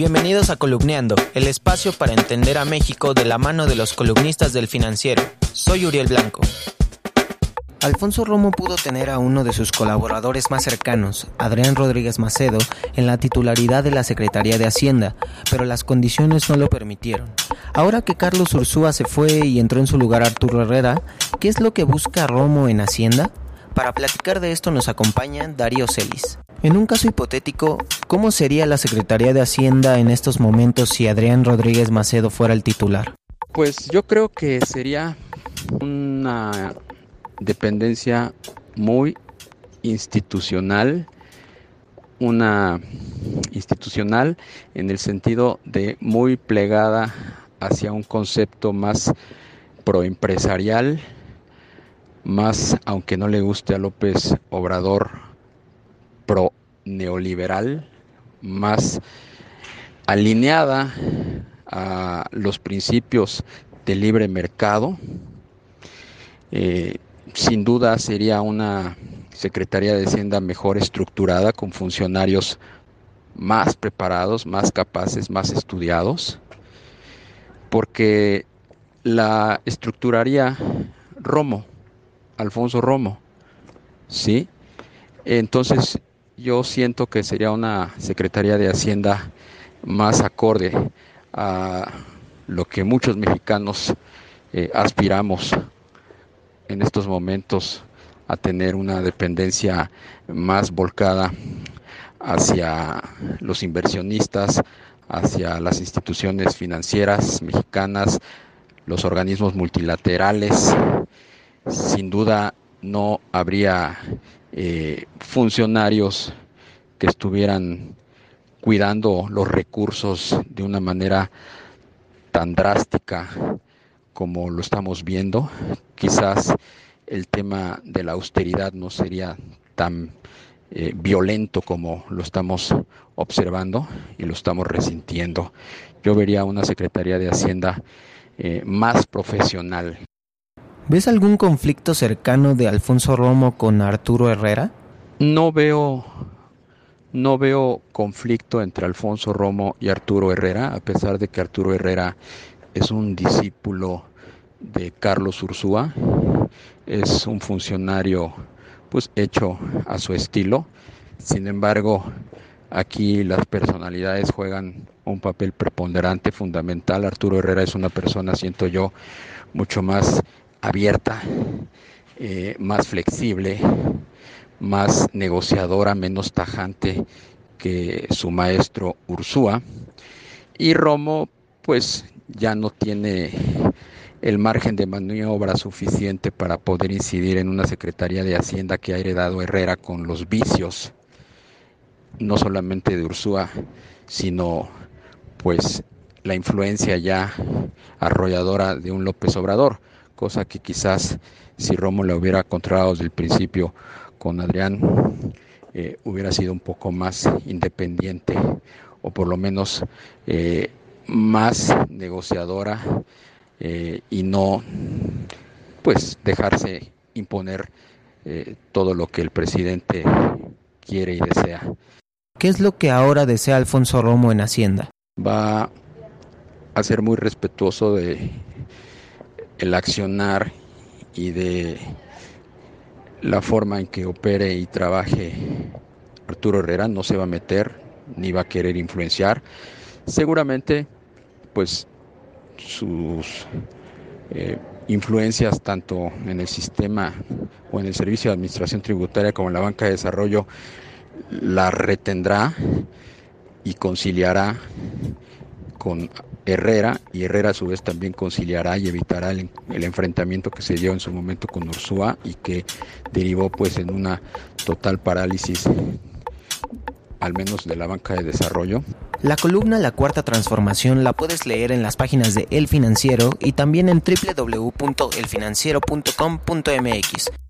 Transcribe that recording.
Bienvenidos a Columneando, el espacio para entender a México de la mano de los columnistas del financiero. Soy Uriel Blanco. Alfonso Romo pudo tener a uno de sus colaboradores más cercanos, Adrián Rodríguez Macedo, en la titularidad de la Secretaría de Hacienda, pero las condiciones no lo permitieron. Ahora que Carlos Ursúa se fue y entró en su lugar Arturo Herrera, ¿qué es lo que busca Romo en Hacienda? Para platicar de esto nos acompaña Darío Celis. En un caso hipotético, ¿cómo sería la Secretaría de Hacienda en estos momentos si Adrián Rodríguez Macedo fuera el titular? Pues yo creo que sería una dependencia muy institucional, una institucional en el sentido de muy plegada hacia un concepto más proempresarial, más, aunque no le guste a López Obrador, pro neoliberal, más alineada a los principios del libre mercado. Eh, sin duda sería una Secretaría de Hacienda mejor estructurada, con funcionarios más preparados, más capaces, más estudiados, porque la estructuraría Romo, Alfonso Romo, ¿sí? Entonces yo siento que sería una Secretaría de Hacienda más acorde a lo que muchos mexicanos eh, aspiramos en estos momentos a tener una dependencia más volcada hacia los inversionistas, hacia las instituciones financieras mexicanas, los organismos multilaterales. Sin duda no habría eh, funcionarios que estuvieran cuidando los recursos de una manera tan drástica como lo estamos viendo. Quizás el tema de la austeridad no sería tan eh, violento como lo estamos observando y lo estamos resintiendo. Yo vería una Secretaría de Hacienda eh, más profesional. ¿Ves algún conflicto cercano de Alfonso Romo con Arturo Herrera? No veo no veo conflicto entre Alfonso Romo y Arturo Herrera, a pesar de que Arturo Herrera es un discípulo de Carlos Ursúa, es un funcionario pues hecho a su estilo. Sin embargo, aquí las personalidades juegan un papel preponderante, fundamental. Arturo Herrera es una persona, siento yo, mucho más abierta, eh, más flexible, más negociadora, menos tajante que su maestro Ursúa. Y Romo, pues ya no tiene el margen de maniobra suficiente para poder incidir en una Secretaría de Hacienda que ha heredado Herrera con los vicios, no solamente de Ursúa, sino pues la influencia ya arrolladora de un López Obrador, cosa que quizás si Romo la hubiera controlado desde el principio con Adrián, eh, hubiera sido un poco más independiente o por lo menos eh, más negociadora eh, y no pues dejarse imponer todo lo que el presidente quiere y desea. ¿Qué es lo que ahora desea Alfonso Romo en Hacienda? Va a ser muy respetuoso de el accionar y de la forma en que opere y trabaje Arturo Herrera no se va a meter ni va a querer influenciar. Seguramente, pues sus eh, influencias tanto en el sistema o en el servicio de administración tributaria como en la banca de desarrollo la retendrá y conciliará con Herrera y Herrera a su vez también conciliará y evitará el, enfrentamiento que se dio en su momento con Ursúa y que derivó pues en una total parálisis al menos de la banca de desarrollo. La columna La Cuarta Transformación la puedes leer en las páginas de El Financiero y también en www.elfinanciero.com.mx.